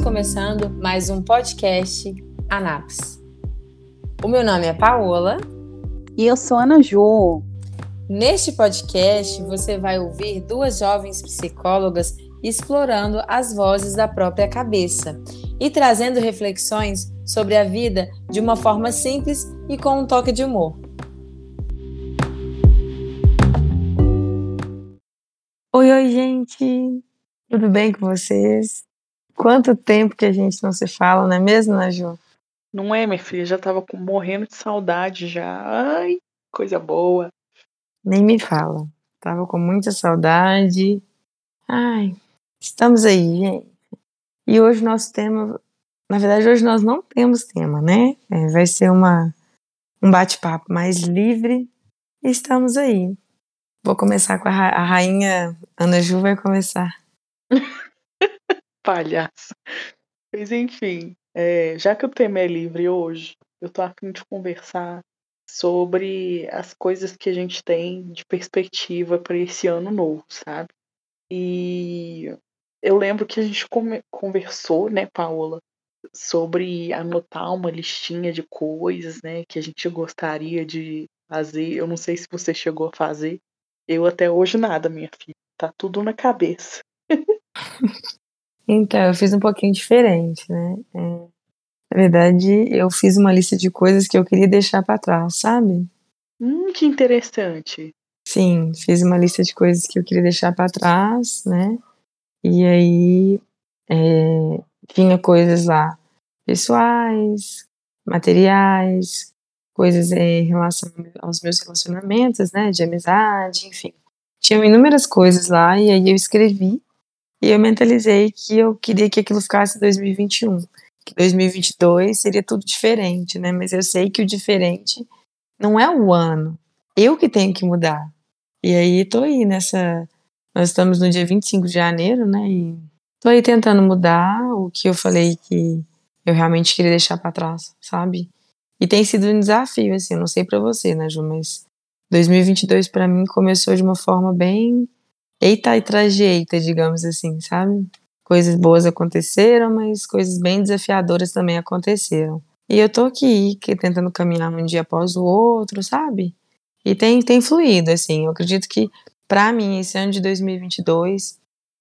Estamos começando mais um podcast Anaps. O meu nome é Paola. E eu sou Ana Ju. Neste podcast, você vai ouvir duas jovens psicólogas explorando as vozes da própria cabeça e trazendo reflexões sobre a vida de uma forma simples e com um toque de humor. Oi, oi, gente! Tudo bem com vocês? Quanto tempo que a gente não se fala, não é mesmo, Naju? Não é, minha filha? Já tava com, morrendo de saudade já. Ai, coisa boa. Nem me fala. Tava com muita saudade. Ai, estamos aí, gente. E hoje nosso tema, na verdade, hoje nós não temos tema, né? É, vai ser uma, um bate-papo mais livre. E estamos aí. Vou começar com a, ra a rainha Ana Ju vai começar. Palhaço. Mas enfim, é, já que o tema é livre hoje, eu tô afim de conversar sobre as coisas que a gente tem de perspectiva para esse ano novo, sabe? E eu lembro que a gente conversou, né, Paola, sobre anotar uma listinha de coisas, né, que a gente gostaria de fazer. Eu não sei se você chegou a fazer. Eu até hoje nada, minha filha. Tá tudo na cabeça. Então, eu fiz um pouquinho diferente, né? É, na verdade, eu fiz uma lista de coisas que eu queria deixar para trás, sabe? Hum, que interessante. Sim, fiz uma lista de coisas que eu queria deixar para trás, né? E aí é, tinha coisas lá pessoais, materiais, coisas em relação aos meus relacionamentos, né? De amizade, enfim. Tinham inúmeras coisas lá e aí eu escrevi e eu mentalizei que eu queria que aquilo ficasse em 2021. Que 2022 seria tudo diferente, né? Mas eu sei que o diferente não é o ano. Eu que tenho que mudar. E aí tô aí nessa. Nós estamos no dia 25 de janeiro, né? E tô aí tentando mudar o que eu falei que eu realmente queria deixar para trás, sabe? E tem sido um desafio, assim, não sei para você, né, Ju, mas 2022 para mim começou de uma forma bem eita e trajeita, digamos assim, sabe? Coisas boas aconteceram, mas coisas bem desafiadoras também aconteceram. E eu tô aqui, que, tentando caminhar um dia após o outro, sabe? E tem, tem fluído, assim. Eu acredito que, para mim, esse ano de 2022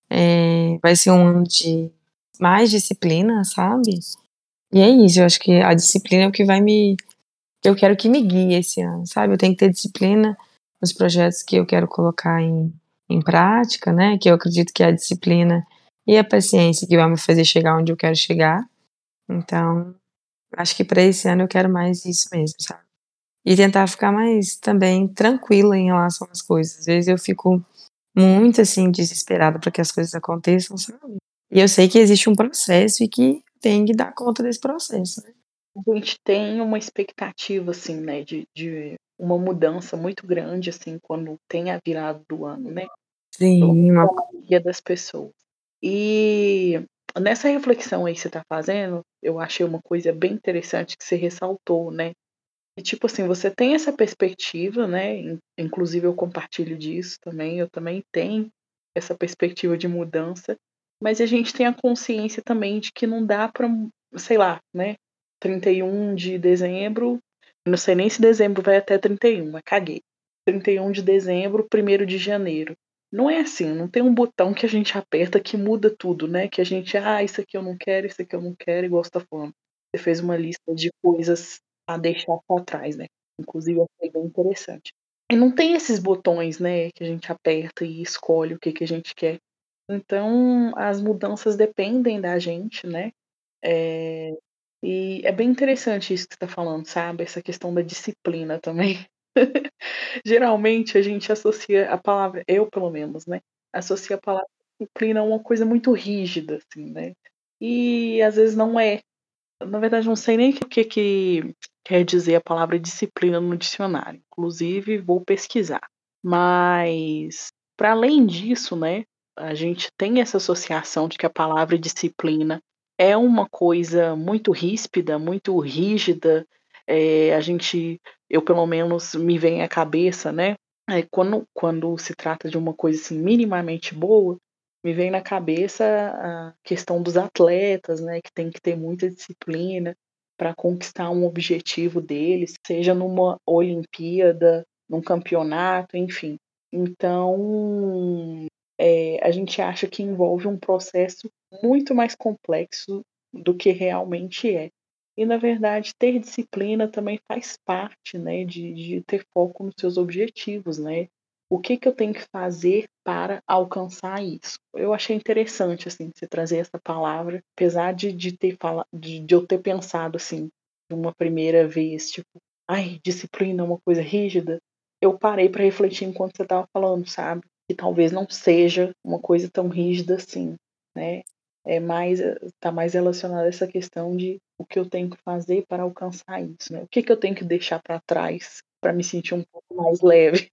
é, vai ser um ano de mais disciplina, sabe? E é isso, eu acho que a disciplina é o que vai me. Eu quero que me guie esse ano, sabe? Eu tenho que ter disciplina nos projetos que eu quero colocar em, em prática, né? Que eu acredito que é a disciplina e a paciência que vai me fazer chegar onde eu quero chegar. Então, acho que para esse ano eu quero mais isso mesmo, sabe? E tentar ficar mais também tranquila em relação às coisas. Às vezes eu fico muito assim desesperada para que as coisas aconteçam, sabe? E eu sei que existe um processo e que tem que dar conta desse processo, né? A gente tem uma expectativa, assim, né, de, de uma mudança muito grande, assim, quando tem a virada do ano, né? Sim, uma... maioria das pessoas. E nessa reflexão aí que você está fazendo, eu achei uma coisa bem interessante que você ressaltou, né? E tipo assim, você tem essa perspectiva, né? Inclusive eu compartilho disso também, eu também tenho essa perspectiva de mudança, mas a gente tem a consciência também de que não dá para, sei lá, né? 31 de dezembro, não sei nem se dezembro vai até 31, mas caguei. 31 de dezembro, 1 de janeiro. Não é assim, não tem um botão que a gente aperta que muda tudo, né? Que a gente, ah, isso aqui eu não quero, isso aqui eu não quero, igual você tá falando. Você fez uma lista de coisas a deixar para trás, né? Inclusive, achei bem interessante. E não tem esses botões, né, que a gente aperta e escolhe o que, que a gente quer. Então, as mudanças dependem da gente, né? É... E é bem interessante isso que você está falando, sabe? Essa questão da disciplina também. Geralmente a gente associa a palavra, eu pelo menos, né? Associa a palavra disciplina a uma coisa muito rígida, assim, né? E às vezes não é. Na verdade, não sei nem o que, que quer dizer a palavra disciplina no dicionário. Inclusive, vou pesquisar. Mas, para além disso, né? A gente tem essa associação de que a palavra disciplina é uma coisa muito ríspida, muito rígida, é, a gente, eu pelo menos me vem à cabeça, né? É, quando, quando se trata de uma coisa assim minimamente boa, me vem na cabeça a questão dos atletas, né, que tem que ter muita disciplina para conquistar um objetivo deles, seja numa Olimpíada, num campeonato, enfim. Então, é, a gente acha que envolve um processo muito mais complexo do que realmente é. E, na verdade, ter disciplina também faz parte né, de, de ter foco nos seus objetivos, né? O que, que eu tenho que fazer para alcançar isso? Eu achei interessante, assim, você trazer essa palavra, apesar de, de, ter fala, de, de eu ter pensado, assim, uma primeira vez, tipo, ai, disciplina é uma coisa rígida, eu parei para refletir enquanto você estava falando, sabe? Que talvez não seja uma coisa tão rígida assim, né? É mais tá mais relacionado a essa questão de o que eu tenho que fazer para alcançar isso, né? O que que eu tenho que deixar para trás para me sentir um pouco mais leve.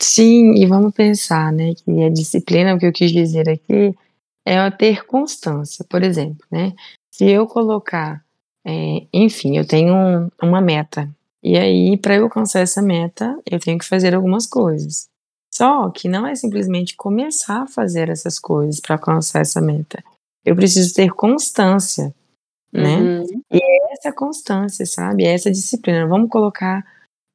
Sim, e vamos pensar, né, que a disciplina, o que eu quis dizer aqui, é ter constância. Por exemplo, né, se eu colocar, é, enfim, eu tenho um, uma meta e aí, para eu alcançar essa meta, eu tenho que fazer algumas coisas. Só que não é simplesmente começar a fazer essas coisas para alcançar essa meta. Eu preciso ter constância, né? Uhum. E é essa constância, sabe? É essa disciplina. Vamos colocar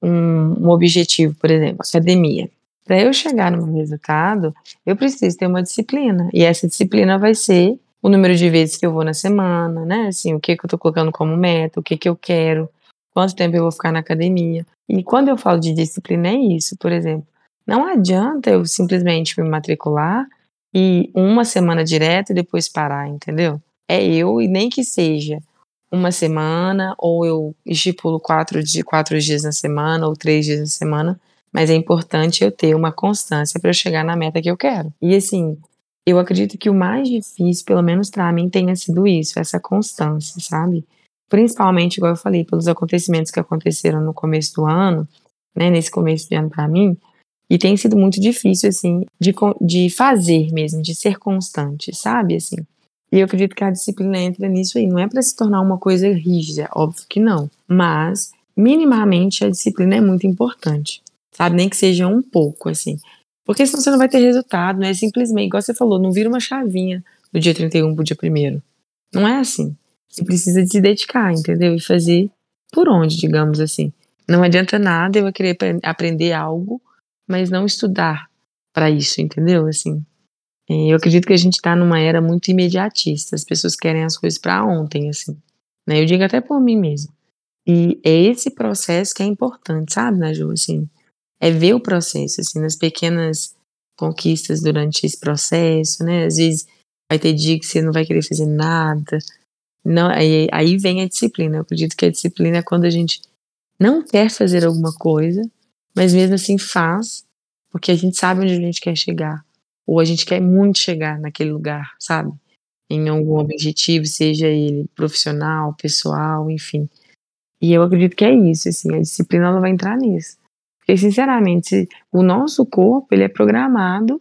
um, um objetivo, por exemplo, academia. Para eu chegar no meu resultado, eu preciso ter uma disciplina. E essa disciplina vai ser o número de vezes que eu vou na semana, né? Assim, o que, que eu estou colocando como meta, o que, que eu quero, quanto tempo eu vou ficar na academia. E quando eu falo de disciplina, é isso, por exemplo. Não adianta eu simplesmente me matricular e uma semana direto e depois parar, entendeu? É eu, e nem que seja uma semana, ou eu estipulo quatro, quatro dias na semana, ou três dias na semana, mas é importante eu ter uma constância para eu chegar na meta que eu quero. E assim, eu acredito que o mais difícil, pelo menos para mim, tenha sido isso, essa constância, sabe? principalmente, igual eu falei, pelos acontecimentos que aconteceram no começo do ano, né, nesse começo de ano para mim, e tem sido muito difícil, assim, de, de fazer mesmo, de ser constante, sabe, assim. E eu acredito que a disciplina entra nisso aí, não é para se tornar uma coisa rígida, óbvio que não, mas minimamente a disciplina é muito importante, sabe, nem que seja um pouco, assim, porque senão você não vai ter resultado, não é simplesmente, igual você falou, não vira uma chavinha do dia 31 pro dia 1 não é assim. Você precisa se dedicar, entendeu? E fazer por onde, digamos assim. Não adianta nada eu querer aprender algo, mas não estudar para isso, entendeu? Assim, é, eu acredito que a gente está numa era muito imediatista. As pessoas querem as coisas para ontem, assim. Né? Eu digo até por mim mesmo. E é esse processo que é importante, sabe, Naju? Assim, é ver o processo, assim, nas pequenas conquistas durante esse processo, né? Às vezes vai ter dia que você não vai querer fazer nada, não, aí, aí vem a disciplina. Eu acredito que a disciplina é quando a gente não quer fazer alguma coisa, mas mesmo assim faz, porque a gente sabe onde a gente quer chegar. Ou a gente quer muito chegar naquele lugar, sabe? Em algum objetivo, seja ele profissional, pessoal, enfim. E eu acredito que é isso, assim, a disciplina ela vai entrar nisso. Porque, sinceramente, o nosso corpo, ele é programado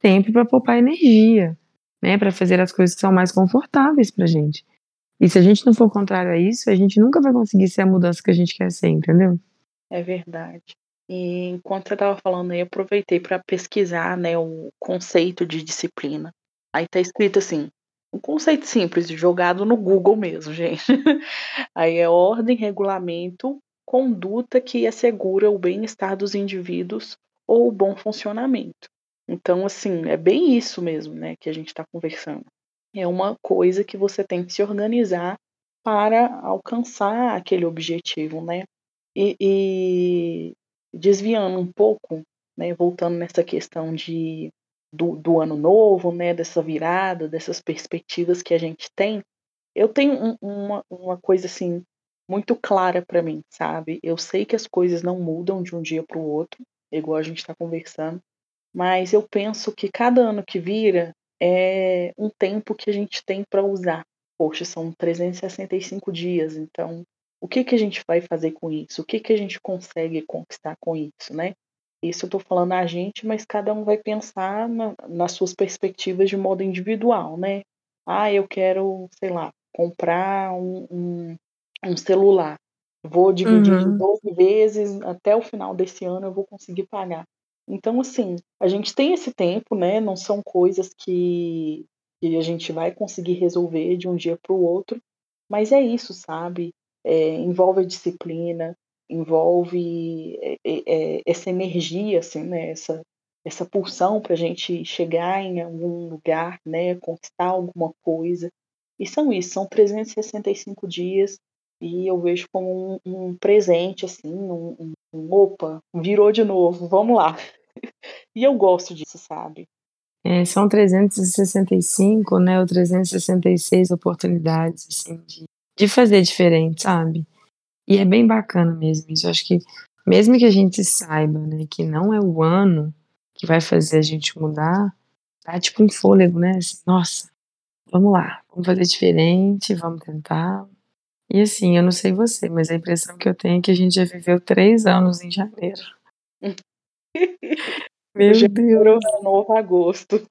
sempre para poupar energia, né? Para fazer as coisas que são mais confortáveis pra gente. E se a gente não for contrário a isso, a gente nunca vai conseguir ser a mudança que a gente quer ser, entendeu? É verdade. E enquanto você estava falando aí, eu aproveitei para pesquisar né, o conceito de disciplina. Aí tá escrito assim, um conceito simples, jogado no Google mesmo, gente. Aí é ordem, regulamento, conduta que assegura o bem-estar dos indivíduos ou o bom funcionamento. Então, assim, é bem isso mesmo, né, que a gente está conversando é uma coisa que você tem que se organizar para alcançar aquele objetivo, né? E, e desviando um pouco, né, voltando nessa questão de, do, do, ano novo, né, dessa virada, dessas perspectivas que a gente tem, eu tenho um, uma, uma coisa assim muito clara para mim, sabe? Eu sei que as coisas não mudam de um dia para o outro, igual a gente está conversando, mas eu penso que cada ano que vira é um tempo que a gente tem para usar. Poxa, são 365 dias, então o que, que a gente vai fazer com isso? O que, que a gente consegue conquistar com isso, né? Isso eu estou falando a gente, mas cada um vai pensar na, nas suas perspectivas de modo individual, né? Ah, eu quero, sei lá, comprar um, um, um celular. Vou dividir uhum. em 12 vezes, até o final desse ano eu vou conseguir pagar. Então, assim, a gente tem esse tempo, né? Não são coisas que, que a gente vai conseguir resolver de um dia para o outro, mas é isso, sabe? É, envolve a disciplina, envolve é, é, é essa energia, assim, né? Essa, essa pulsão para a gente chegar em algum lugar, né? Conquistar alguma coisa. E são isso, são 365 dias e eu vejo como um, um presente, assim, um, um, um, opa, virou de novo, vamos lá. e eu gosto disso, sabe? É, são 365, né, ou 366 oportunidades, assim, de, de fazer diferente, sabe? E é bem bacana mesmo isso. Eu acho que, mesmo que a gente saiba, né, que não é o ano que vai fazer a gente mudar, tá tipo um fôlego, né? Assim, nossa, vamos lá, vamos fazer diferente, vamos tentar, e assim, eu não sei você, mas a impressão que eu tenho é que a gente já viveu três anos em janeiro. Meu Deus. É novo agosto.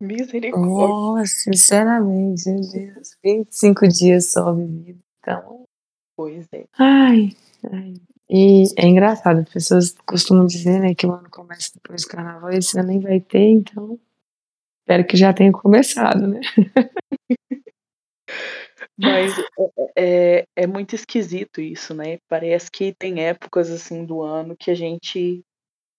Misericórdia. Nossa, sinceramente, meu Deus. 25 dias só vivido. Então. Pois é. Ai, ai. E é engraçado, as pessoas costumam dizer, né, que o ano começa depois do carnaval, esse ano nem vai ter, então. Espero que já tenha começado, né? Mas é, é, é, muito esquisito isso, né? Parece que tem épocas assim do ano que a gente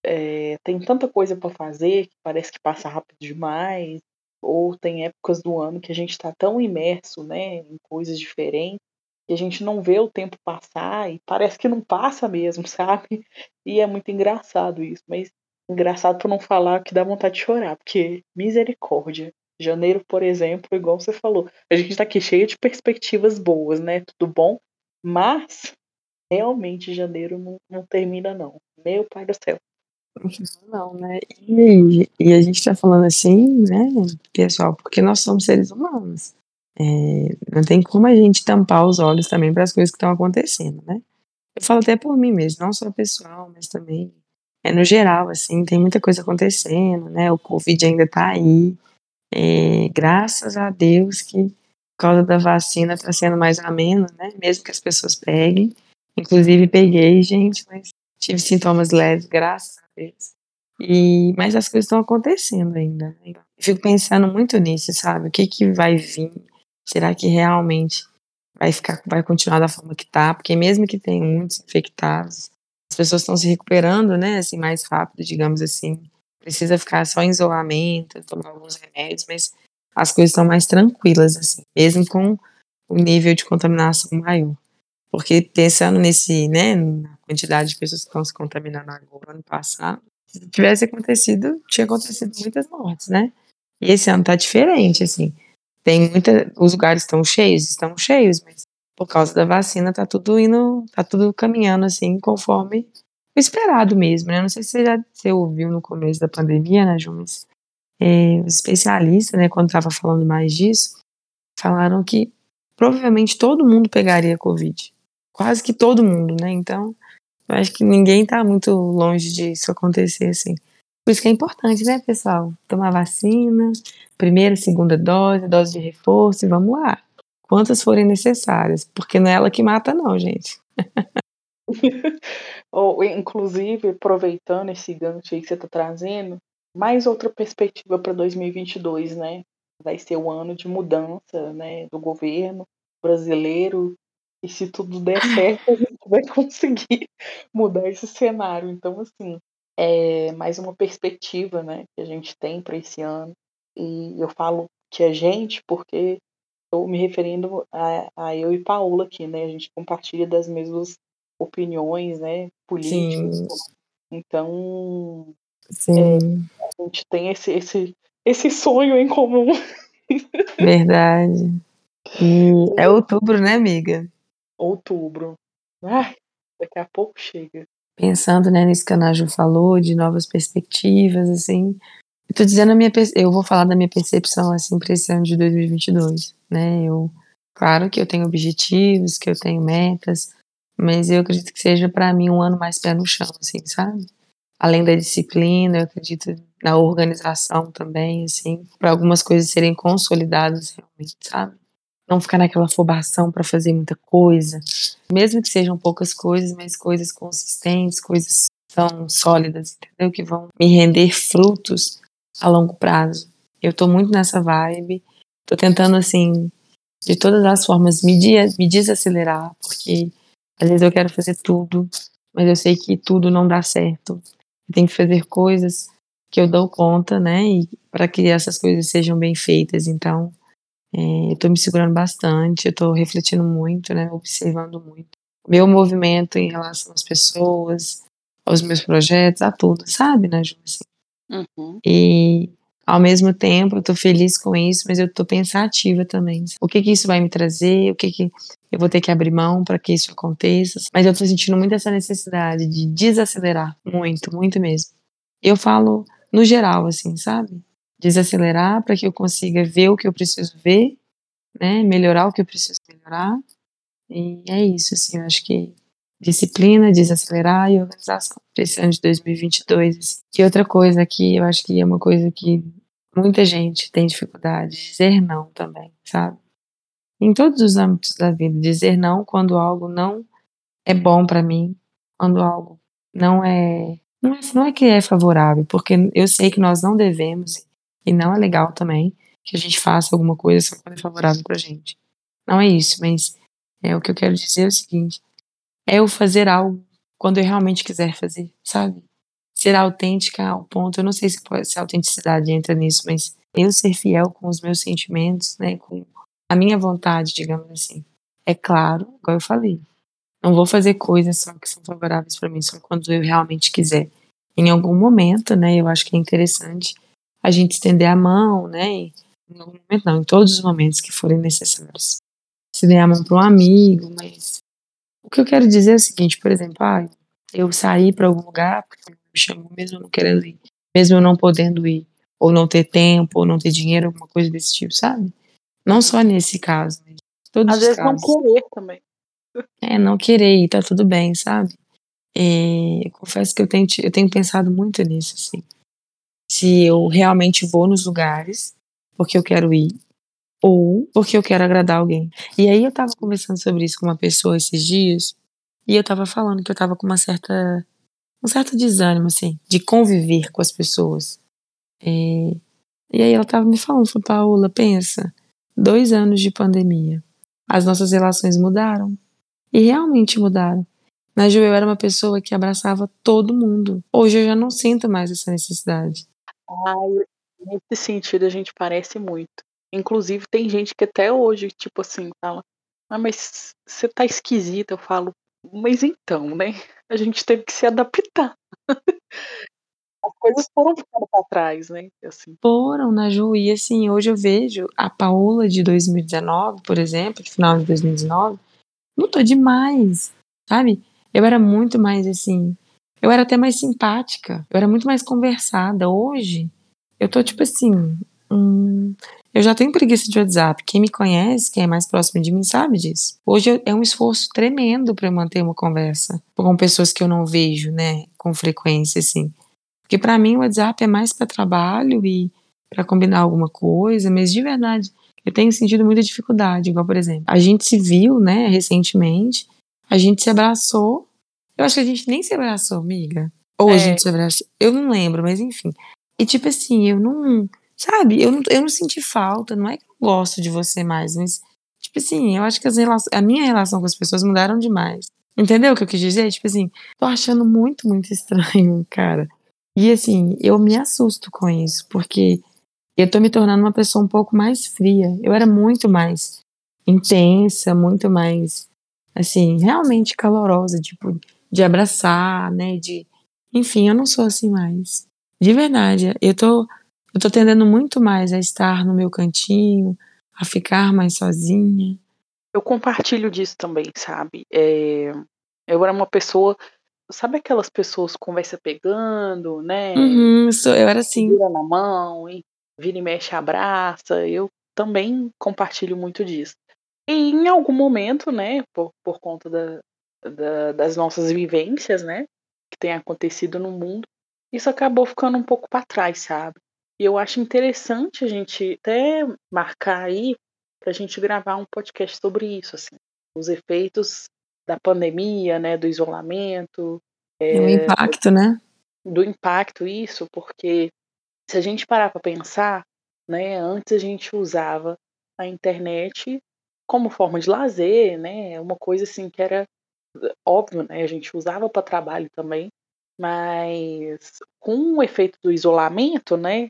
é, tem tanta coisa para fazer que parece que passa rápido demais, ou tem épocas do ano que a gente está tão imerso, né, em coisas diferentes que a gente não vê o tempo passar e parece que não passa mesmo, sabe? E é muito engraçado isso, mas engraçado para não falar que dá vontade de chorar, porque misericórdia. Janeiro, por exemplo, igual você falou, a gente está aqui cheio de perspectivas boas, né? Tudo bom, mas realmente janeiro não, não termina, não. Meu pai do céu. Não, né? E, e a gente está falando assim, né, pessoal, porque nós somos seres humanos. É, não tem como a gente tampar os olhos também para as coisas que estão acontecendo, né? Eu falo até por mim mesmo, não só pessoal, mas também é no geral, assim, tem muita coisa acontecendo, né? O Covid ainda está aí, é, graças a Deus que por causa da vacina está sendo mais ameno, né? Mesmo que as pessoas peguem. Inclusive peguei, gente, mas tive sintomas leves, graças a E, mas as coisas estão acontecendo ainda. Né? fico pensando muito nisso, sabe? O que que vai vir? Será que realmente vai ficar, vai continuar da forma que tá? Porque mesmo que tenha muitos infectados, as pessoas estão se recuperando, né? Assim mais rápido, digamos assim precisa ficar só em isolamento, tomar alguns remédios, mas as coisas estão mais tranquilas, assim, mesmo com o nível de contaminação maior. Porque pensando nesse, né, na quantidade de pessoas que estão se contaminando agora, ano passado, se tivesse acontecido, tinha acontecido muitas mortes, né? E esse ano tá diferente, assim. Tem muita, os lugares estão cheios, estão cheios, mas por causa da vacina tá tudo indo, tá tudo caminhando assim conforme o esperado mesmo, né? Não sei se você já você ouviu no começo da pandemia, né, Ju, é, os especialistas, né, quando estava falando mais disso, falaram que provavelmente todo mundo pegaria Covid. Quase que todo mundo, né? Então, eu acho que ninguém está muito longe disso acontecer, assim. Por isso que é importante, né, pessoal? Tomar vacina, primeira, segunda dose, dose de reforço, e vamos lá. Quantas forem necessárias, porque não é ela que mata, não, gente. Ou, inclusive, aproveitando esse gancho aí que você está trazendo, mais outra perspectiva para 2022, né? Vai ser o ano de mudança, né, do governo brasileiro. E se tudo der certo, a gente vai conseguir mudar esse cenário. Então, assim, é mais uma perspectiva, né, que a gente tem para esse ano. E eu falo que a gente, porque estou me referindo a, a eu e Paula aqui, né? A gente compartilha das mesmas opiniões, né, políticas. Sim. Então, é, a gente tem esse, esse, esse sonho em comum. Verdade. E é outubro, né, amiga? Outubro. Ai, daqui a pouco chega. Pensando, né, nisso que a Nájula falou, de novas perspectivas, assim. Eu tô dizendo a minha, eu vou falar da minha percepção, assim, para esse ano de 2022, né? Eu, claro que eu tenho objetivos, que eu tenho metas, mas eu acredito que seja para mim um ano mais pé no chão, assim, sabe? Além da disciplina, eu acredito na organização também, assim, para algumas coisas serem consolidadas realmente, sabe? Não ficar naquela afobação para fazer muita coisa, mesmo que sejam poucas coisas, mas coisas consistentes, coisas são sólidas, entendeu? Que vão me render frutos a longo prazo. Eu tô muito nessa vibe, tô tentando, assim, de todas as formas, me, me desacelerar, porque às vezes eu quero fazer tudo, mas eu sei que tudo não dá certo. Eu tenho que fazer coisas que eu dou conta, né? E para que essas coisas sejam bem feitas. Então, é, eu tô me segurando bastante, eu tô refletindo muito, né? Observando muito. Meu movimento em relação às pessoas, aos meus projetos, a tudo, sabe, né, Ju? Assim. Uhum. E ao mesmo tempo eu tô feliz com isso, mas eu tô pensativa também. O que que isso vai me trazer? O que que eu vou ter que abrir mão para que isso aconteça? Mas eu tô sentindo muito essa necessidade de desacelerar, muito, muito mesmo. Eu falo no geral, assim, sabe? Desacelerar para que eu consiga ver o que eu preciso ver, né? Melhorar o que eu preciso melhorar. E é isso, assim, eu acho que disciplina, desacelerar e organização para esse ano de 2022. Assim. E outra coisa que eu acho que é uma coisa que muita gente tem dificuldade, dizer não também, sabe? Em todos os âmbitos da vida, dizer não quando algo não é bom para mim, quando algo não é não é, não é que é favorável, porque eu sei que nós não devemos, e não é legal também, que a gente faça alguma coisa só quando é favorável pra gente. Não é isso, mas é o que eu quero dizer é o seguinte: é eu fazer algo quando eu realmente quiser fazer, sabe? Ser autêntica ao ponto, eu não sei se, pode, se a autenticidade entra nisso, mas eu ser fiel com os meus sentimentos, né, com a minha vontade, digamos assim. É claro, igual eu falei, não vou fazer coisas só que são favoráveis para mim, só quando eu realmente quiser. Em algum momento, né, eu acho que é interessante a gente estender a mão, né, em algum momento não, em todos os momentos que forem necessários. Estender a mão para um amigo, mas o que eu quero dizer é o seguinte, por exemplo, ah, eu saí para algum lugar, porque me chamou mesmo não querendo ir, mesmo eu não podendo ir, ou não ter tempo, ou não ter dinheiro, alguma coisa desse tipo, sabe? Não só nesse caso, mas todos Às vezes casos. não querer também. É, não querer ir, tá tudo bem, sabe? É, confesso que eu tenho, eu tenho pensado muito nisso, assim. Se eu realmente vou nos lugares porque eu quero ir, ou porque eu quero agradar alguém. E aí eu tava conversando sobre isso com uma pessoa esses dias, e eu tava falando que eu tava com uma certa um certo desânimo assim de conviver com as pessoas. É, e aí ela tava me falando, falou, Paula, pensa, dois anos de pandemia, as nossas relações mudaram e realmente mudaram. Ju, eu era uma pessoa que abraçava todo mundo. Hoje eu já não sinto mais essa necessidade. Ai, nesse sentido a gente parece muito. Inclusive, tem gente que até hoje, tipo assim, fala: Ah, mas você tá esquisita. Eu falo: Mas então, né? A gente teve que se adaptar. As coisas foram ficando pra trás, né? Assim. Foram, na Ju. E assim, hoje eu vejo a Paola de 2019, por exemplo, de final de 2019, mudou demais, sabe? Eu era muito mais assim. Eu era até mais simpática. Eu era muito mais conversada. Hoje, eu tô tipo assim. Hum, eu já tenho preguiça de WhatsApp. Quem me conhece, quem é mais próximo de mim, sabe disso. Hoje é um esforço tremendo para eu manter uma conversa com pessoas que eu não vejo, né, com frequência, assim. Porque para mim o WhatsApp é mais para trabalho e para combinar alguma coisa, mas de verdade eu tenho sentido muita dificuldade. Igual, por exemplo, a gente se viu, né, recentemente, a gente se abraçou. Eu acho que a gente nem se abraçou, amiga. Ou é. a gente se abraçou. Eu não lembro, mas enfim. E tipo assim, eu não Sabe, eu não, eu não senti falta, não é que eu gosto de você mais, mas, tipo assim, eu acho que as relações, a minha relação com as pessoas mudaram demais. Entendeu o que eu quis dizer? Tipo assim, tô achando muito, muito estranho, cara. E assim, eu me assusto com isso, porque eu tô me tornando uma pessoa um pouco mais fria. Eu era muito mais intensa, muito mais, assim, realmente calorosa, tipo, de abraçar, né, de... Enfim, eu não sou assim mais. De verdade, eu tô eu tô tendendo muito mais a estar no meu cantinho, a ficar mais sozinha. Eu compartilho disso também, sabe? É, eu era uma pessoa. Sabe aquelas pessoas conversa pegando, né? Uhum, eu era assim. Vira na mão, e vira e mexe, abraça. Eu também compartilho muito disso. E em algum momento, né, por, por conta da, da, das nossas vivências, né, que tem acontecido no mundo, isso acabou ficando um pouco para trás, sabe? E eu acho interessante a gente até marcar aí para a gente gravar um podcast sobre isso, assim, os efeitos da pandemia, né, do isolamento, É, o impacto, né? Do impacto, isso, porque se a gente parar para pensar, né, antes a gente usava a internet como forma de lazer, né, uma coisa assim que era óbvio, né, a gente usava para trabalho também, mas com o efeito do isolamento, né,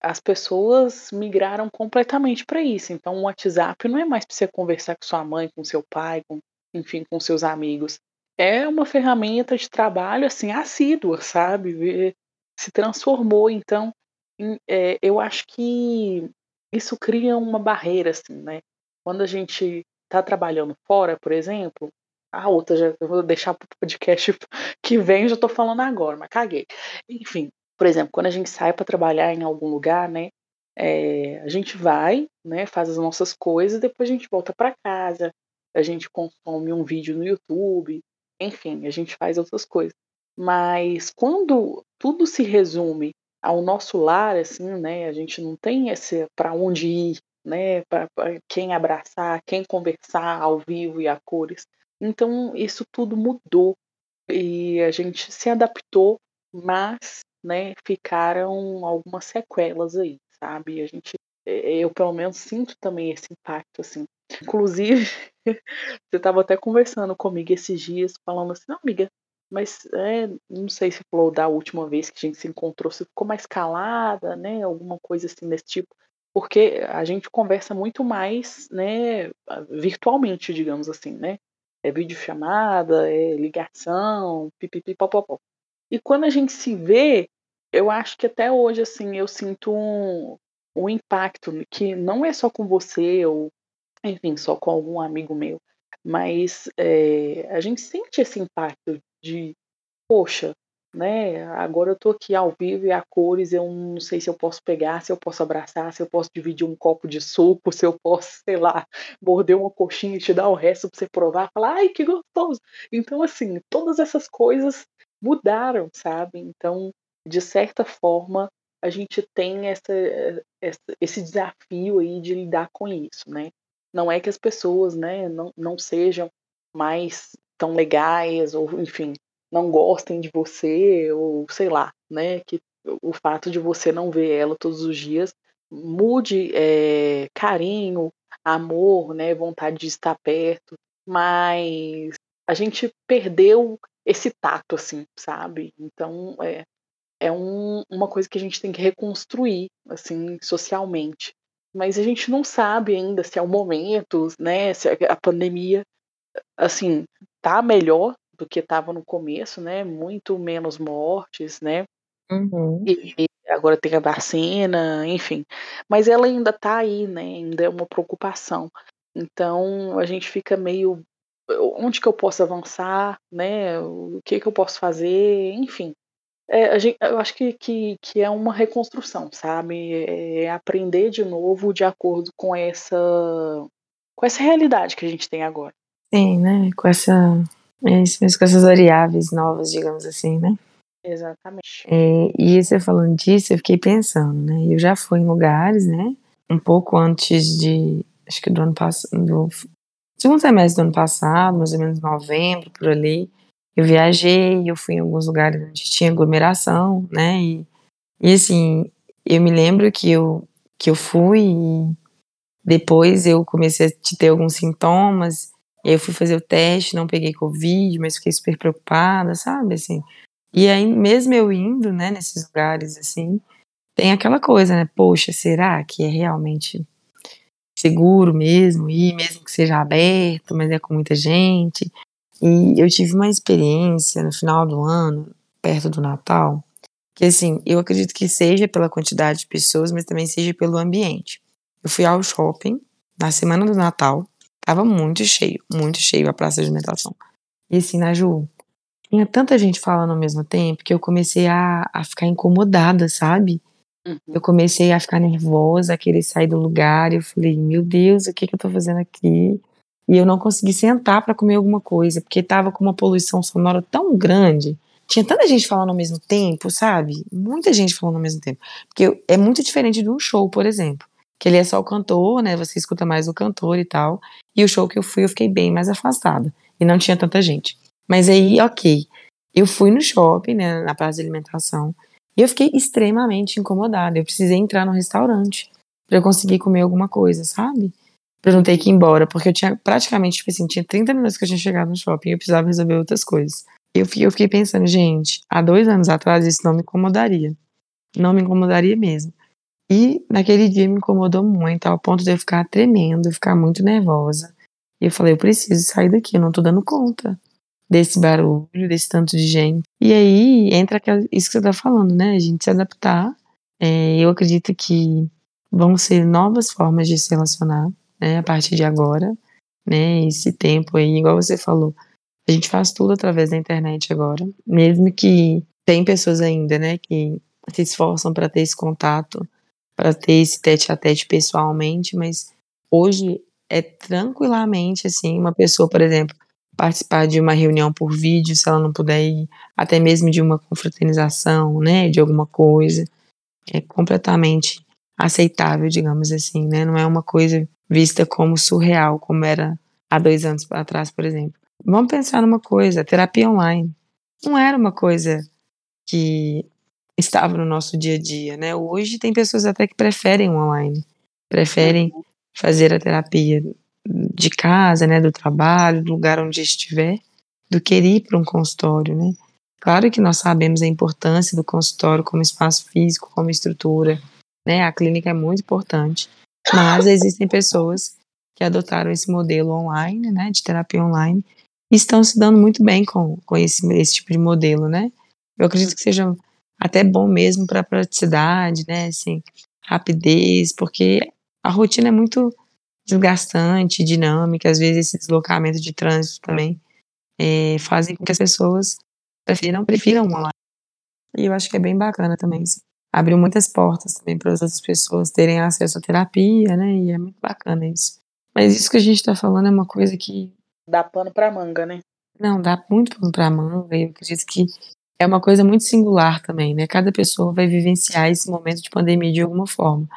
as pessoas migraram completamente para isso. Então, o WhatsApp não é mais para você conversar com sua mãe, com seu pai, com, enfim, com seus amigos. É uma ferramenta de trabalho assim assídua, sabe? Se transformou. Então, é, eu acho que isso cria uma barreira, assim, né? Quando a gente está trabalhando fora, por exemplo, a outra já eu vou deixar para o podcast que vem, já estou falando agora, mas caguei. Enfim, por exemplo, quando a gente sai para trabalhar em algum lugar, né? É, a gente vai, né? Faz as nossas coisas, depois a gente volta para casa, a gente consome um vídeo no YouTube, enfim, a gente faz outras coisas. Mas quando tudo se resume ao nosso lar, assim, né? A gente não tem esse para onde ir, né? Para quem abraçar, quem conversar ao vivo e a cores. Então isso tudo mudou e a gente se adaptou, mas né, ficaram algumas sequelas aí, sabe? A gente, eu pelo menos sinto também esse impacto, assim. Inclusive, você estava até conversando comigo esses dias, falando assim, não, amiga, mas é, não sei se falou da última vez que a gente se encontrou, se ficou mais calada, né? Alguma coisa assim desse tipo. Porque a gente conversa muito mais, né, virtualmente, digamos assim, né? É videochamada, é ligação, pipipipopopó. E quando a gente se vê, eu acho que até hoje, assim, eu sinto um, um impacto que não é só com você ou, enfim, só com algum amigo meu, mas é, a gente sente esse impacto de, poxa, né, agora eu tô aqui ao vivo e a cores, eu não sei se eu posso pegar, se eu posso abraçar, se eu posso dividir um copo de suco, se eu posso, sei lá, morder uma coxinha e te dar o resto pra você provar, falar, ai, que gostoso. Então, assim, todas essas coisas mudaram, sabe? Então, de certa forma, a gente tem essa, essa, esse desafio aí de lidar com isso, né? Não é que as pessoas, né, não, não sejam mais tão legais ou, enfim, não gostem de você ou sei lá, né, que o fato de você não ver ela todos os dias mude é, carinho, amor, né, vontade de estar perto, mas a gente perdeu esse tato, assim, sabe? Então, é, é um, uma coisa que a gente tem que reconstruir, assim, socialmente. Mas a gente não sabe ainda se é o momento, né? Se a pandemia, assim, tá melhor do que estava no começo, né? Muito menos mortes, né? Uhum. E, agora tem a vacina, enfim. Mas ela ainda tá aí, né? Ainda é uma preocupação. Então a gente fica meio onde que eu posso avançar, né? O que que eu posso fazer, enfim. É, gente, eu acho que, que, que, é uma reconstrução, sabe? É, é aprender de novo de acordo com essa com essa realidade que a gente tem agora. Sim, né? Com essa é isso mesmo, com essas variáveis novas, digamos assim, né? Exatamente. É, e você falando disso, eu fiquei pensando, né? Eu já fui em lugares, né? Um pouco antes de, acho que do ano passado, segundo semestre do ano passado, mais ou menos novembro, por ali, eu viajei, eu fui em alguns lugares onde tinha aglomeração, né? E, e assim, eu me lembro que eu, que eu fui e depois eu comecei a ter alguns sintomas, e eu fui fazer o teste, não peguei Covid, mas fiquei super preocupada, sabe? Assim. E aí, mesmo eu indo, né, nesses lugares, assim, tem aquela coisa, né? Poxa, será que é realmente seguro mesmo, ir, mesmo que seja aberto, mas é com muita gente. E eu tive uma experiência no final do ano, perto do Natal, que assim, eu acredito que seja pela quantidade de pessoas, mas também seja pelo ambiente. Eu fui ao shopping na semana do Natal, tava muito cheio, muito cheio a praça de alimentação. E assim, na Ju, tinha tanta gente falando ao mesmo tempo que eu comecei a, a ficar incomodada, sabe? Uhum. Eu comecei a ficar nervosa, a querer sair do lugar. Eu falei, meu Deus, o que, que eu tô fazendo aqui? E eu não consegui sentar para comer alguma coisa, porque tava com uma poluição sonora tão grande. Tinha tanta gente falando ao mesmo tempo, sabe? Muita gente falando ao mesmo tempo. Porque é muito diferente de um show, por exemplo. Que ele é só o cantor, né? Você escuta mais o cantor e tal. E o show que eu fui, eu fiquei bem mais afastada. E não tinha tanta gente. Mas aí, ok. Eu fui no shopping, né, na praça de alimentação, e eu fiquei extremamente incomodada. Eu precisei entrar no restaurante para eu conseguir comer alguma coisa, sabe? Pra eu não ter que ir embora, porque eu tinha praticamente, tipo assim, tinha 30 minutos que eu tinha chegado no shopping e eu precisava resolver outras coisas. Eu fiquei, eu fiquei pensando, gente, há dois anos atrás isso não me incomodaria. Não me incomodaria mesmo. E naquele dia me incomodou muito, ao ponto de eu ficar tremendo, ficar muito nervosa. E eu falei, eu preciso sair daqui, eu não tô dando conta desse barulho, desse tanto de gente. E aí entra isso que você tá falando, né? A gente se adaptar. É, eu acredito que vão ser novas formas de se relacionar, né? A partir de agora, né? Esse tempo aí, igual você falou, a gente faz tudo através da internet agora, mesmo que tem pessoas ainda, né? Que se esforçam para ter esse contato para ter esse tete a tete pessoalmente, mas hoje é tranquilamente assim, uma pessoa, por exemplo, participar de uma reunião por vídeo, se ela não puder ir, até mesmo de uma confraternização, né, de alguma coisa, é completamente aceitável, digamos assim, né, não é uma coisa vista como surreal, como era há dois anos atrás, por exemplo. Vamos pensar numa coisa, terapia online. Não era uma coisa que estava no nosso dia a dia, né? Hoje tem pessoas até que preferem o online, preferem uhum. fazer a terapia de casa, né, do trabalho, do lugar onde estiver, do que ir para um consultório, né? Claro que nós sabemos a importância do consultório como espaço físico, como estrutura, né? A clínica é muito importante, mas existem pessoas que adotaram esse modelo online, né, de terapia online, e estão se dando muito bem com, com esse, esse tipo de modelo, né? Eu acredito que seja até bom mesmo para praticidade, né, assim, rapidez, porque a rotina é muito desgastante, dinâmica, às vezes esse deslocamento de trânsito também é, fazem com que as pessoas prefiram, prefiram online. E eu acho que é bem bacana também, assim. abriu muitas portas também para as outras pessoas terem acesso à terapia, né, e é muito bacana isso. Mas isso que a gente está falando é uma coisa que... Dá pano para manga, né? Não, dá muito pano para manga, e eu acredito que é uma coisa muito singular também, né? Cada pessoa vai vivenciar esse momento de pandemia de alguma forma,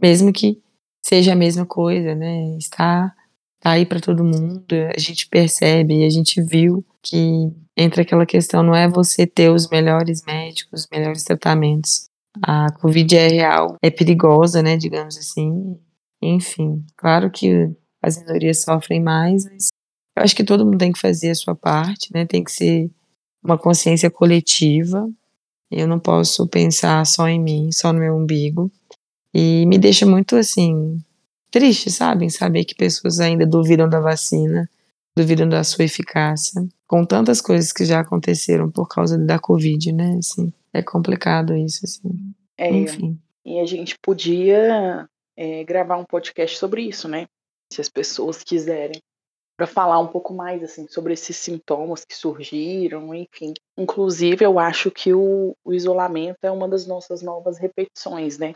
mesmo que seja a mesma coisa, né? Está tá aí para todo mundo, a gente percebe, a gente viu que entra aquela questão, não é você ter os melhores médicos, os melhores tratamentos. A Covid é real, é perigosa, né, digamos assim. Enfim, claro que as minorias sofrem mais, mas eu acho que todo mundo tem que fazer a sua parte, né? Tem que ser uma consciência coletiva. Eu não posso pensar só em mim, só no meu umbigo. E me deixa muito assim triste, sabe, em saber que pessoas ainda duvidam da vacina, duvidam da sua eficácia, com tantas coisas que já aconteceram por causa da Covid, né? Assim, é complicado isso, assim. É, Enfim. E a gente podia é, gravar um podcast sobre isso, né? Se as pessoas quiserem para falar um pouco mais assim sobre esses sintomas que surgiram, enfim. Inclusive, eu acho que o, o isolamento é uma das nossas novas repetições, né?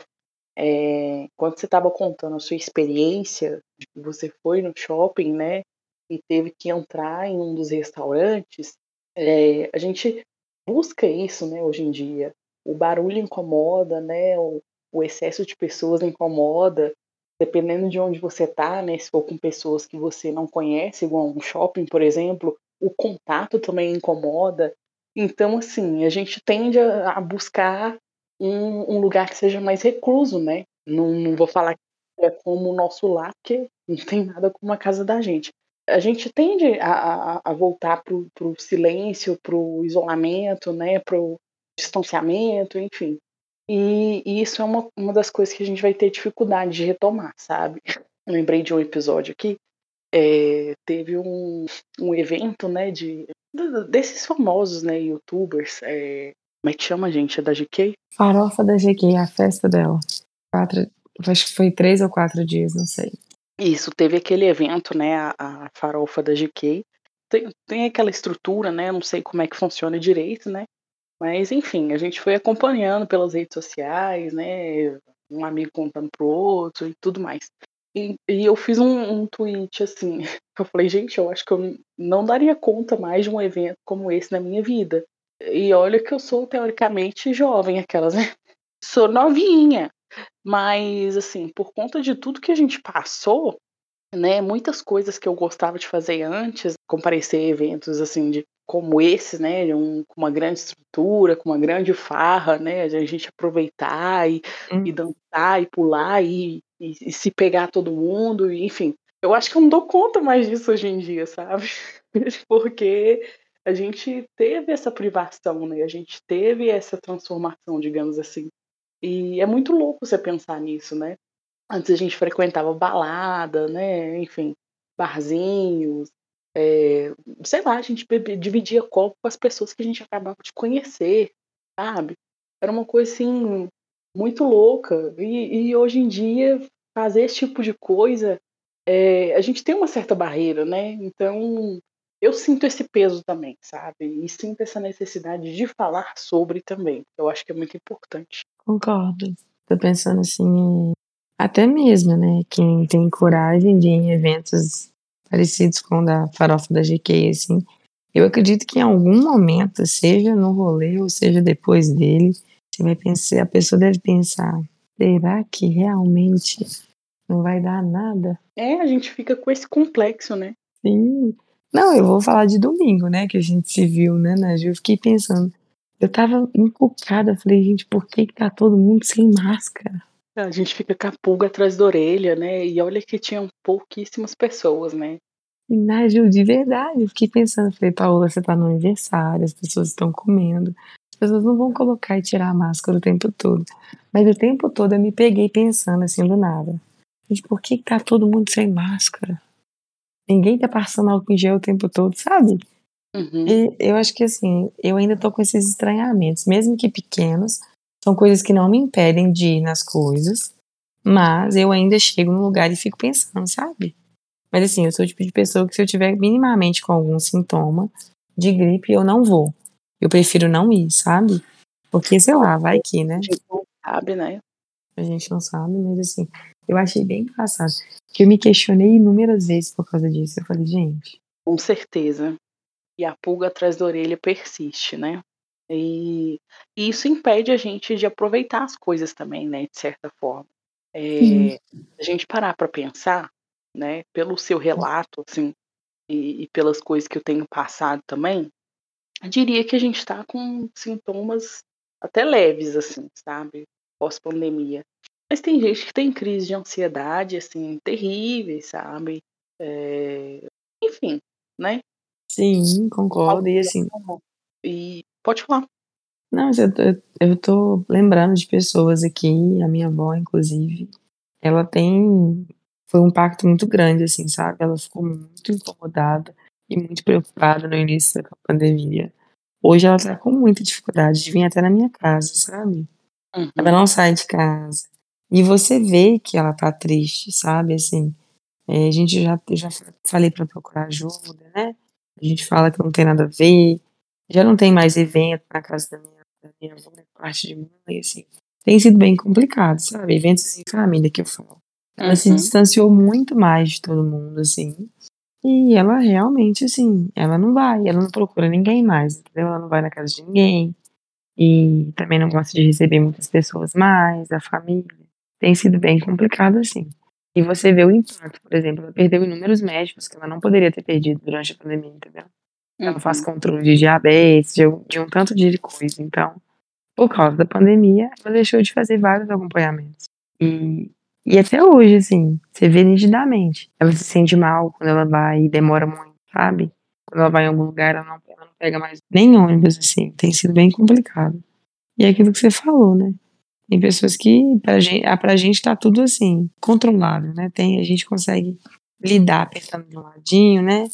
É, quando você estava contando a sua experiência, que você foi no shopping, né, e teve que entrar em um dos restaurantes, é, a gente busca isso, né, hoje em dia. O barulho incomoda, né, o, o excesso de pessoas incomoda, dependendo de onde você tá, né, se for com pessoas que você não conhece, igual um shopping, por exemplo, o contato também incomoda. Então, assim, a gente tende a, buscar um, um, lugar que seja mais recluso, né? Não, não vou falar que é como o nosso lar, porque não tem nada como a casa da gente. A gente tende a, a, a voltar pro, pro silêncio, pro isolamento, né? Pro distanciamento, enfim. E, e, isso é uma, uma das coisas que a gente vai ter dificuldade de retomar, sabe? lembrei de um episódio aqui, é, teve um, um evento, né, de, desses famosos, né, youtubers, é, como é que chama, gente? É da GK? Farofa da GK, a festa dela. Quatro, acho que foi três ou quatro dias, não sei. Isso, teve aquele evento, né, a, a farofa da GK. Tem, tem aquela estrutura, né, não sei como é que funciona direito, né, mas, enfim, a gente foi acompanhando pelas redes sociais, né? Um amigo contando pro outro e tudo mais. E, e eu fiz um, um, tweet assim. Eu falei, gente, eu acho que eu não daria conta mais de um evento como esse na minha vida. E olha que eu sou teoricamente jovem, aquelas, né? Sou novinha. Mas, assim, por conta de tudo que a gente passou, né? Muitas coisas que eu gostava de fazer antes, comparecer a eventos, assim, de como esse, né, um, com uma grande estrutura, com uma grande farra, né, a gente aproveitar e, hum. e dançar e pular e, e, e, se pegar todo mundo, e, enfim. Eu acho que eu não dou conta mais disso hoje em dia, sabe? Porque a gente teve essa privação, né? A gente teve essa transformação, digamos assim. E é muito louco você pensar nisso, né? Antes a gente frequentava balada, né? Enfim, barzinhos, é, sei lá, a gente dividia copo com as pessoas que a gente acabava de conhecer, sabe? Era uma coisa assim muito louca. E, e hoje em dia fazer esse tipo de coisa, é, a gente tem uma certa barreira, né? Então eu sinto esse peso também, sabe? E sinto essa necessidade de falar sobre também. Eu acho que é muito importante. Concordo. Tô pensando assim, até mesmo, né? Quem tem coragem de ir em eventos parecidos com o da farofa da GK, assim. Eu acredito que em algum momento, seja no rolê ou seja depois dele, você vai pensar, a pessoa deve pensar, será que realmente não vai dar nada? É, a gente fica com esse complexo, né? Sim. Não, eu vou falar de domingo, né, que a gente se viu, né, na Eu fiquei pensando, eu tava encucada, falei, gente, por que que tá todo mundo sem máscara? A gente fica com a pulga atrás da orelha, né? E olha que tinham pouquíssimas pessoas, né? Na Ju, de verdade, eu fiquei pensando, falei, Paola, você tá no aniversário, as pessoas estão comendo, as pessoas não vão colocar e tirar a máscara o tempo todo. Mas o tempo todo eu me peguei pensando assim do nada. Gente, por que, que tá todo mundo sem máscara? Ninguém tá passando álcool em gel o tempo todo, sabe? Uhum. E eu acho que assim, eu ainda tô com esses estranhamentos, mesmo que pequenos, são coisas que não me impedem de ir nas coisas, mas eu ainda chego no lugar e fico pensando, sabe? Mas assim, eu sou o tipo de pessoa que se eu tiver minimamente com algum sintoma de gripe, eu não vou. Eu prefiro não ir, sabe? Porque, sei lá, vai que, né? A gente não sabe, né? A gente não sabe, mas assim, eu achei bem engraçado. Que eu me questionei inúmeras vezes por causa disso. Eu falei, gente. Com certeza. E a pulga atrás da orelha persiste, né? E, e isso impede a gente de aproveitar as coisas também, né, de certa forma. É, a gente parar para pensar, né, pelo seu relato, assim, e, e, pelas coisas que eu tenho passado também, eu diria que a gente está com sintomas até leves, assim, sabe, pós-pandemia. Mas tem gente que tem crise de ansiedade, assim, terríveis, sabe? É, enfim, né? Sim, concordo. E assim. E Pode falar. Não, eu, eu, eu tô lembrando de pessoas aqui, a minha avó, inclusive, ela tem. Foi um impacto muito grande, assim, sabe? Ela ficou muito incomodada e muito preocupada no início da pandemia. Hoje ela tá com muita dificuldade de vir até na minha casa, sabe? Uhum. Ela não sai de casa. E você vê que ela tá triste, sabe? Assim, é, a gente já, já falei para procurar ajuda, né? A gente fala que não tem nada a ver, já não tem mais evento na casa da minha, da minha avó, né, parte de mãe, assim. Tem sido bem complicado, sabe? Eventos em família que eu falo. Ela uhum. se distanciou muito mais de todo mundo, assim. E ela realmente, assim, ela não vai, ela não procura ninguém mais, entendeu? Ela não vai na casa de ninguém. E também não gosta de receber muitas pessoas mais, a família. Tem sido bem complicado, assim. E você vê o impacto, por exemplo, ela perdeu inúmeros médicos que ela não poderia ter perdido durante a pandemia, entendeu? Ela faz uhum. controle de diabetes, de, de um tanto de coisa. Então, por causa da pandemia, ela deixou de fazer vários acompanhamentos. E, e até hoje, assim, você vê nitidamente. Ela se sente mal quando ela vai e demora muito, sabe? Quando ela vai em algum lugar, ela não, ela não pega mais nem ônibus, assim. Tem sido bem complicado. E é aquilo que você falou, né? Tem pessoas que, pra gente, ah, pra gente tá tudo assim, controlável, né? Tem, a gente consegue lidar apertando de um ladinho, né?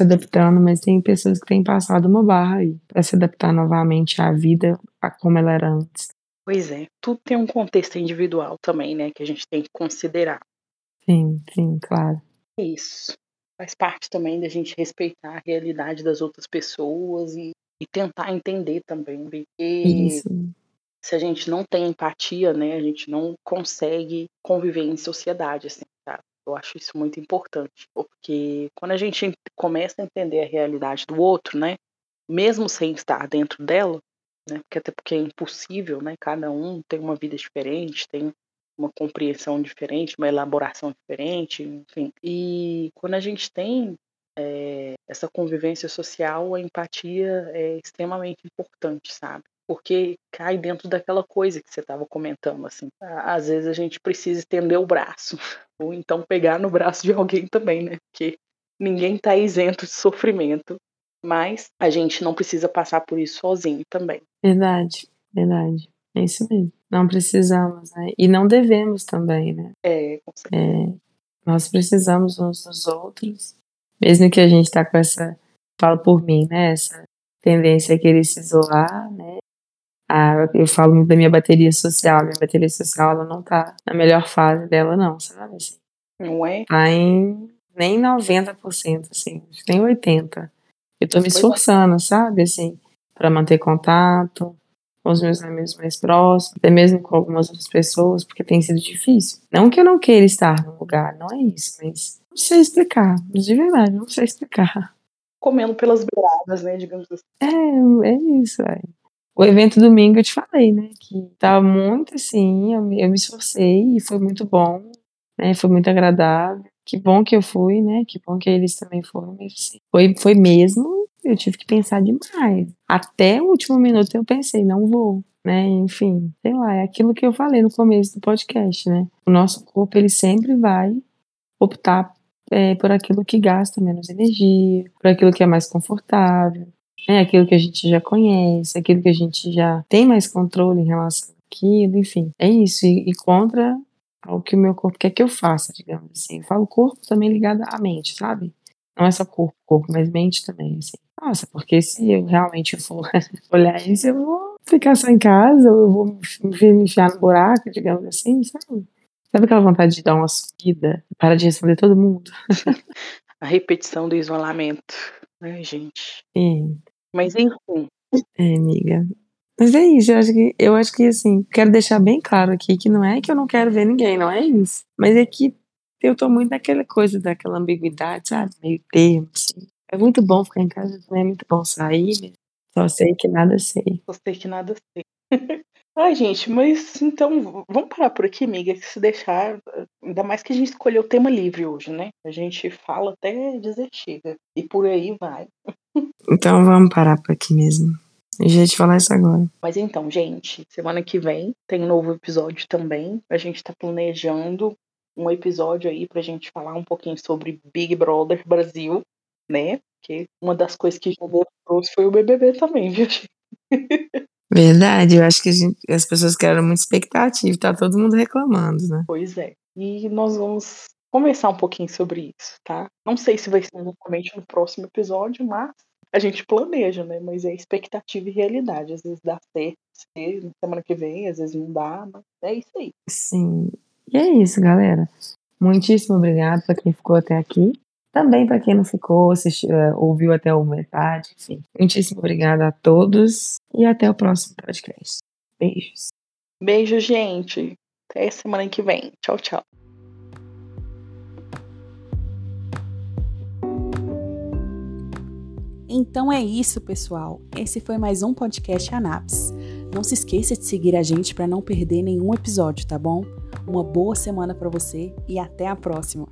Se adaptando, mas tem pessoas que têm passado uma barra aí para se adaptar novamente à vida a como ela era antes. Pois é, tudo tem um contexto individual também, né, que a gente tem que considerar. Sim, sim, claro. É isso. Faz parte também da gente respeitar a realidade das outras pessoas e, e tentar entender também, porque isso. se a gente não tem empatia, né, a gente não consegue conviver em sociedade, assim? Eu acho isso muito importante, porque quando a gente começa a entender a realidade do outro, né, mesmo sem estar dentro dela, né, porque até porque é impossível, né, cada um tem uma vida diferente, tem uma compreensão diferente, uma elaboração diferente, enfim. E quando a gente tem é, essa convivência social, a empatia é extremamente importante, sabe? Porque cai dentro daquela coisa que você estava comentando, assim. Às vezes a gente precisa estender o braço, ou então pegar no braço de alguém também, né? Porque ninguém está isento de sofrimento, mas a gente não precisa passar por isso sozinho também. Verdade, verdade. É isso mesmo. Não precisamos, né? E não devemos também, né? É, com certeza. É, nós precisamos uns dos outros, mesmo que a gente tá com essa, falo por mim, né? Essa tendência a querer se isolar, né? Ah, eu falo da minha bateria social. Minha bateria social, ela não tá na melhor fase dela, não, sabe? Assim, Não é? tá em nem 90%, assim, nem 80%. Eu tô me é. esforçando, sabe? Assim, para manter contato com os meus amigos mais próximos, até mesmo com algumas outras pessoas, porque tem sido difícil. Não que eu não queira estar no lugar, não é isso, mas não sei explicar, de verdade, não sei explicar. Comendo pelas beiradas, né? Digamos assim. É, é isso, é. O evento domingo eu te falei, né? Que tava muito assim, eu, me- eu me esforcei e foi muito bom, né? Foi muito agradável. Que bom que eu fui, né? Que bom que eles também foram. Assim, foi, foi mesmo, eu tive que pensar demais. Até o último minuto eu pensei, não vou, né? Enfim, sei lá, é aquilo que eu falei no começo do podcast, né? O nosso corpo, ele sempre vai optar é, por aquilo que gasta menos energia, por aquilo que é mais confortável, é aquilo que a gente já conhece, aquilo que a gente já tem mais controle em relação àquilo, enfim, é isso, e, e contra ao que o meu corpo quer que eu faça, digamos assim. Eu falo corpo também ligado à mente, sabe? Não é só corpo, corpo, mas mente também, assim. Nossa, porque se eu realmente for olhar isso, eu vou ficar só em casa, ou eu vou me enfiar no buraco, digamos assim, sabe? Sabe aquela vontade de dar uma subida, para de responder todo mundo? A repetição do isolamento. Ai, gente. É, Mas enfim, é, amiga. Mas é isso, eu acho que, eu acho que assim, quero deixar bem claro aqui que não é que eu não quero ver ninguém, não é isso. Mas é que eu tô muito naquela coisa, daquela ambiguidade, sabe? Meio termo, assim. É muito bom ficar em casa, também é muito bom sair, né? Só sei que nada sei. eu sei que nada sei. Ai, gente, mas então vamos parar por aqui, amiga, que se deixar, ainda mais que a gente escolheu o tema livre hoje, né? A gente fala até dizer chega. E por aí vai. Então vamos parar por aqui mesmo. Eu já ia te falar isso agora. Mas então, gente, semana que vem tem um novo episódio também. A gente tá planejando um episódio aí pra gente falar um pouquinho sobre Big Brother Brasil, né? Porque uma das coisas que jogou trouxe foi o BBB também, viu? gente? Verdade, eu acho que gente- as pessoas criaram muita expectativa, tá todo mundo reclamando, né? Pois é. E nós vamos conversar um pouquinho sobre isso, tá? Não sei se vai ser exatamente no próximo episódio, mas a gente planeja, né? Mas é expectativa e realidade. Às vezes dá certo, ser na semana que vem, às vezes não dá, mas é isso aí. Sim. E é isso, galera. Muitíssimo obrigado para quem ficou até aqui. Também para quem não ficou, assistiu, eh, ouviu até o metade, enfim. Muitíssimo obrigada a todos e até o próximo podcast. Beijos. Beijo, gente. Até semana que vem. Tchau, tchau. Então é isso, pessoal. Esse foi mais um podcast Anaps. Não se esqueça de seguir a gente para não perder nenhum episódio, tá bom? Uma boa semana para você e até a próxima.